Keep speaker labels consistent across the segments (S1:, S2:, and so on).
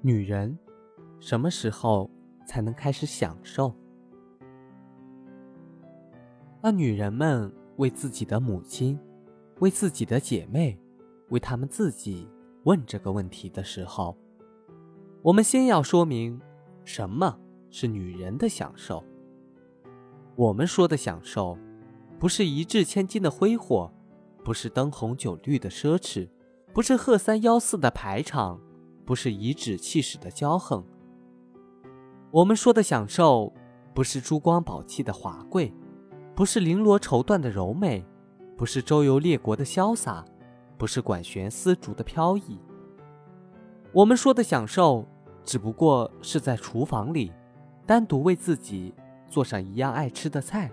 S1: 女人什么时候才能开始享受？当女人们为自己的母亲、为自己的姐妹、为她们自己问这个问题的时候，我们先要说明什么是女人的享受。我们说的享受，不是一掷千金的挥霍，不是灯红酒绿的奢侈，不是鹤三幺四的排场。不是颐指气使的骄横。我们说的享受，不是珠光宝气的华贵，不是绫罗绸缎的柔美，不是周游列国的潇洒，不是管弦丝竹的飘逸。我们说的享受，只不过是在厨房里，单独为自己做上一样爱吃的菜，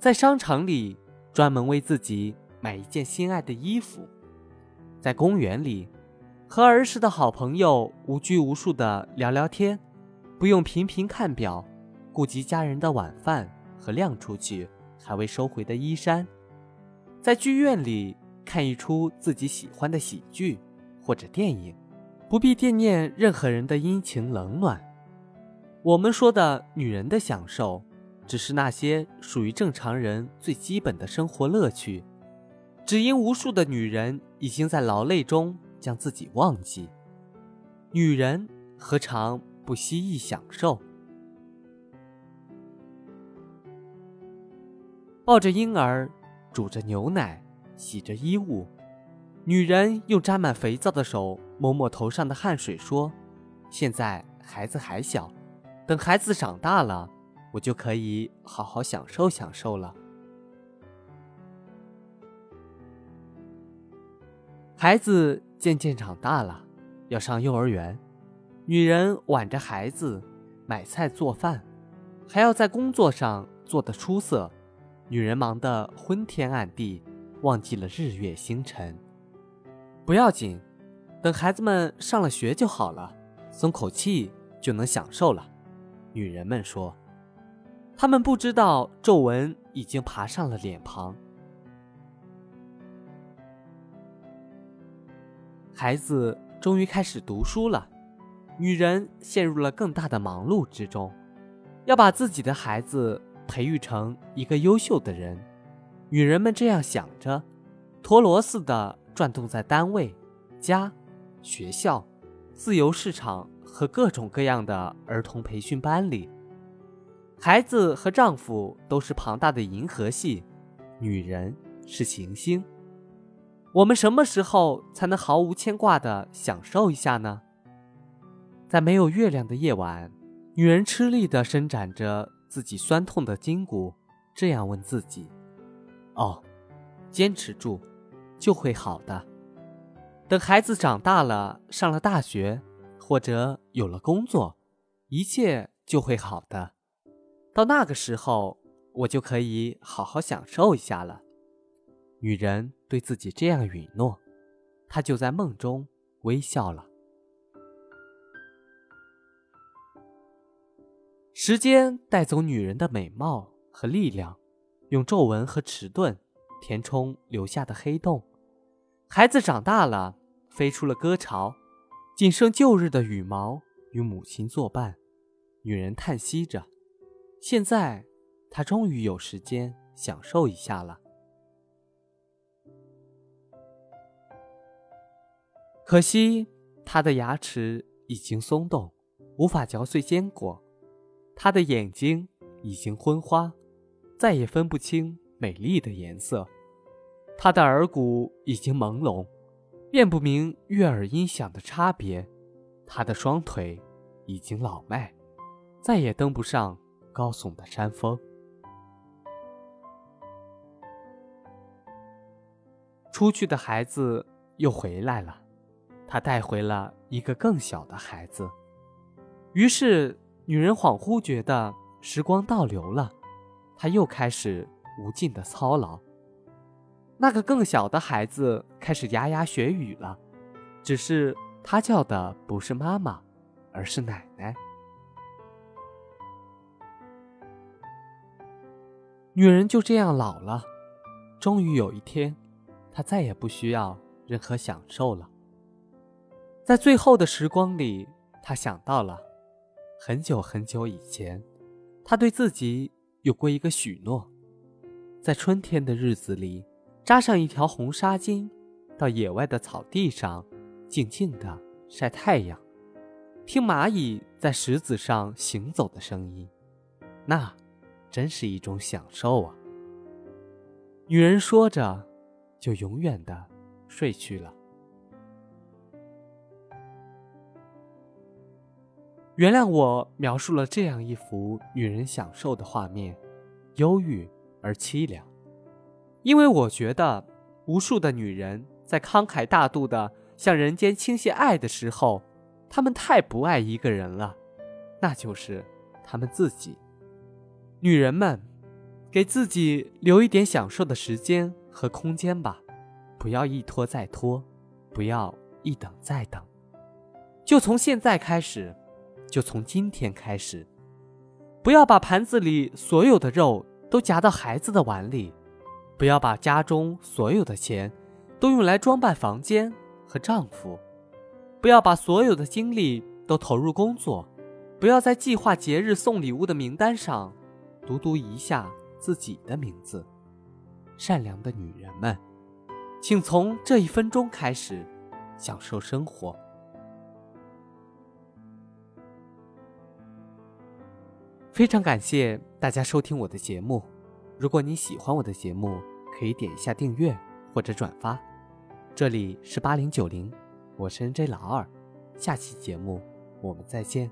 S1: 在商场里专门为自己买一件心爱的衣服，在公园里。和儿时的好朋友无拘无束的聊聊天，不用频频看表，顾及家人的晚饭和晾出去还未收回的衣衫，在剧院里看一出自己喜欢的喜剧或者电影，不必惦念任何人的阴晴冷暖。我们说的女人的享受，只是那些属于正常人最基本的生活乐趣，只因无数的女人已经在劳累中。将自己忘记，女人何尝不希冀享受？抱着婴儿，煮着牛奶，洗着衣物，女人用沾满肥皂的手抹抹头上的汗水，说：“现在孩子还小，等孩子长大了，我就可以好好享受享受了。”孩子。渐渐长大了，要上幼儿园，女人挽着孩子，买菜做饭，还要在工作上做得出色。女人忙得昏天暗地，忘记了日月星辰。不要紧，等孩子们上了学就好了，松口气就能享受了。女人们说，她们不知道皱纹已经爬上了脸庞。孩子终于开始读书了，女人陷入了更大的忙碌之中，要把自己的孩子培育成一个优秀的人。女人们这样想着，陀螺似的转动在单位、家、学校、自由市场和各种各样的儿童培训班里。孩子和丈夫都是庞大的银河系，女人是行星。我们什么时候才能毫无牵挂地享受一下呢？在没有月亮的夜晚，女人吃力地伸展着自己酸痛的筋骨，这样问自己：“哦，坚持住，就会好的。等孩子长大了，上了大学，或者有了工作，一切就会好的。到那个时候，我就可以好好享受一下了。”女人。对自己这样允诺，他就在梦中微笑了。时间带走女人的美貌和力量，用皱纹和迟钝填充留下的黑洞。孩子长大了，飞出了歌巢，仅剩旧日的羽毛与母亲作伴。女人叹息着，现在她终于有时间享受一下了。可惜，他的牙齿已经松动，无法嚼碎坚果；他的眼睛已经昏花，再也分不清美丽的颜色；他的耳骨已经朦胧，辨不明悦耳音响的差别；他的双腿已经老迈，再也登不上高耸的山峰。出去的孩子又回来了。他带回了一个更小的孩子，于是女人恍惚觉得时光倒流了，她又开始无尽的操劳。那个更小的孩子开始牙牙学语了，只是他叫的不是妈妈，而是奶奶。女人就这样老了，终于有一天，她再也不需要任何享受了。在最后的时光里，他想到了很久很久以前，他对自己有过一个许诺，在春天的日子里，扎上一条红纱巾，到野外的草地上，静静的晒太阳，听蚂蚁在石子上行走的声音，那真是一种享受啊！女人说着，就永远的睡去了。原谅我描述了这样一幅女人享受的画面，忧郁而凄凉。因为我觉得，无数的女人在慷慨大度的向人间倾泻爱的时候，她们太不爱一个人了，那就是她们自己。女人们，给自己留一点享受的时间和空间吧，不要一拖再拖，不要一等再等，就从现在开始。就从今天开始，不要把盘子里所有的肉都夹到孩子的碗里，不要把家中所有的钱都用来装扮房间和丈夫，不要把所有的精力都投入工作，不要在计划节日送礼物的名单上读读一下自己的名字。善良的女人们，请从这一分钟开始享受生活。非常感谢大家收听我的节目，如果你喜欢我的节目，可以点一下订阅或者转发。这里是八零九零，我是 N J 老二，下期节目我们再见。